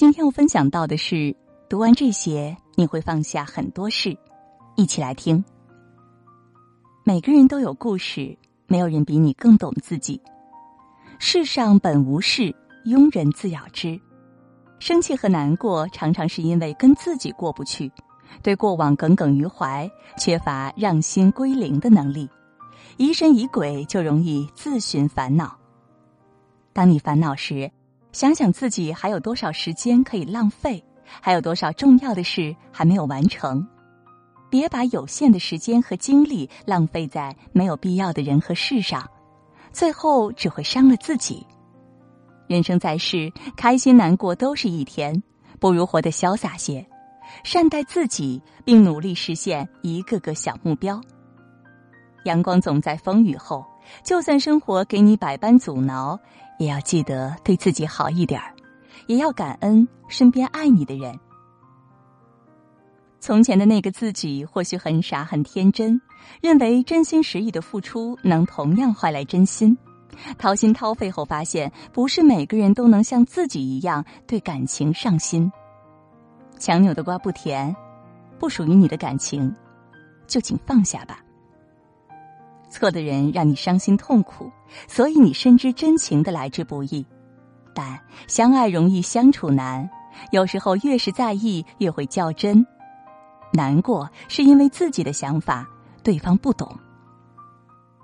今天我分享到的是，读完这些你会放下很多事，一起来听。每个人都有故事，没有人比你更懂自己。世上本无事，庸人自扰之。生气和难过，常常是因为跟自己过不去，对过往耿耿于怀，缺乏让心归零的能力，疑神疑鬼，就容易自寻烦恼。当你烦恼时，想想自己还有多少时间可以浪费，还有多少重要的事还没有完成。别把有限的时间和精力浪费在没有必要的人和事上，最后只会伤了自己。人生在世，开心难过都是一天，不如活得潇洒些，善待自己，并努力实现一个个小目标。阳光总在风雨后，就算生活给你百般阻挠。也要记得对自己好一点，也要感恩身边爱你的人。从前的那个自己或许很傻很天真，认为真心实意的付出能同样换来真心。掏心掏肺后发现，不是每个人都能像自己一样对感情上心。强扭的瓜不甜，不属于你的感情，就请放下吧。错的人让你伤心痛苦，所以你深知真情的来之不易。但相爱容易相处难，有时候越是在意越会较真。难过是因为自己的想法对方不懂。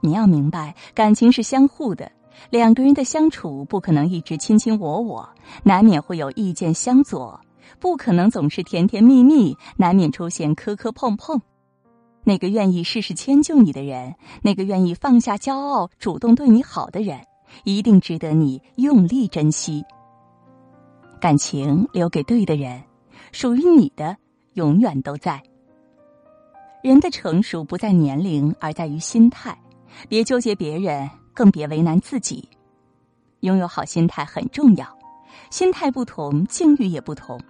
你要明白，感情是相互的，两个人的相处不可能一直卿卿我我，难免会有意见相左；不可能总是甜甜蜜蜜，难免出现磕磕碰碰。那个愿意事事迁就你的人，那个愿意放下骄傲、主动对你好的人，一定值得你用力珍惜。感情留给对的人，属于你的永远都在。人的成熟不在年龄，而在于心态。别纠结别人，更别为难自己。拥有好心态很重要，心态不同，境遇也不同。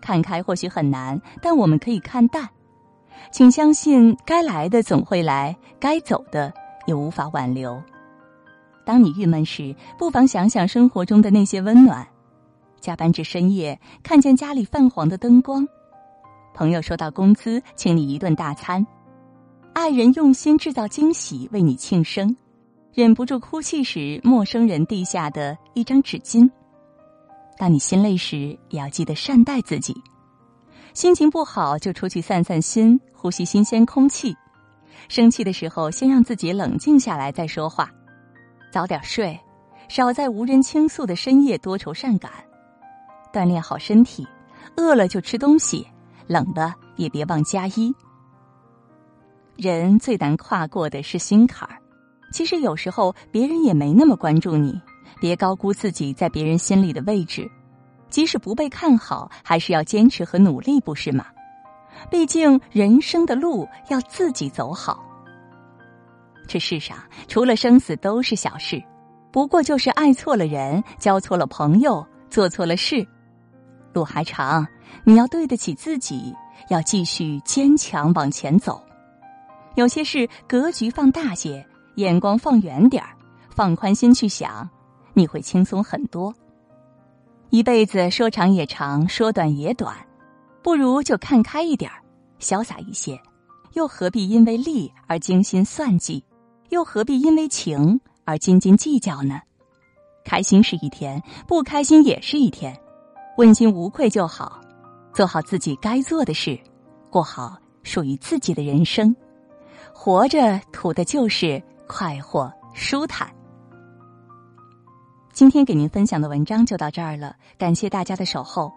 看开或许很难，但我们可以看淡。请相信，该来的总会来，该走的也无法挽留。当你郁闷时，不妨想想生活中的那些温暖。加班至深夜，看见家里泛黄的灯光；朋友收到工资，请你一顿大餐；爱人用心制造惊喜，为你庆生；忍不住哭泣时，陌生人递下的一张纸巾。当你心累时，也要记得善待自己。心情不好就出去散散心，呼吸新鲜空气。生气的时候，先让自己冷静下来再说话。早点睡，少在无人倾诉的深夜多愁善感。锻炼好身体，饿了就吃东西，冷了也别忘加衣。人最难跨过的是心坎儿。其实有时候别人也没那么关注你，别高估自己在别人心里的位置。即使不被看好，还是要坚持和努力，不是吗？毕竟人生的路要自己走好。这世上除了生死都是小事，不过就是爱错了人，交错了朋友，做错了事。路还长，你要对得起自己，要继续坚强往前走。有些事格局放大些，眼光放远点儿，放宽心去想，你会轻松很多。一辈子说长也长，说短也短，不如就看开一点儿，潇洒一些。又何必因为利而精心算计？又何必因为情而斤斤计较呢？开心是一天，不开心也是一天，问心无愧就好。做好自己该做的事，过好属于自己的人生。活着图的就是快活舒坦。今天给您分享的文章就到这儿了，感谢大家的守候，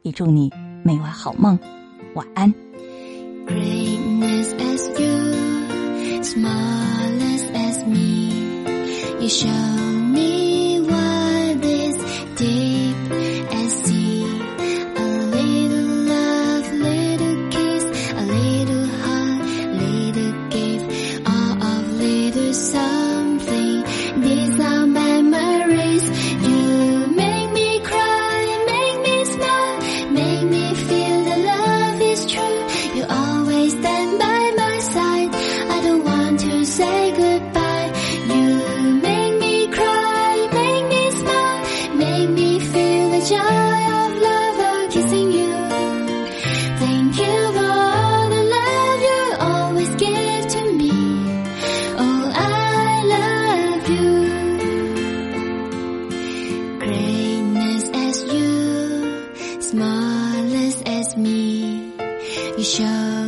也祝你每晚好梦，晚安。Smallest as me. You show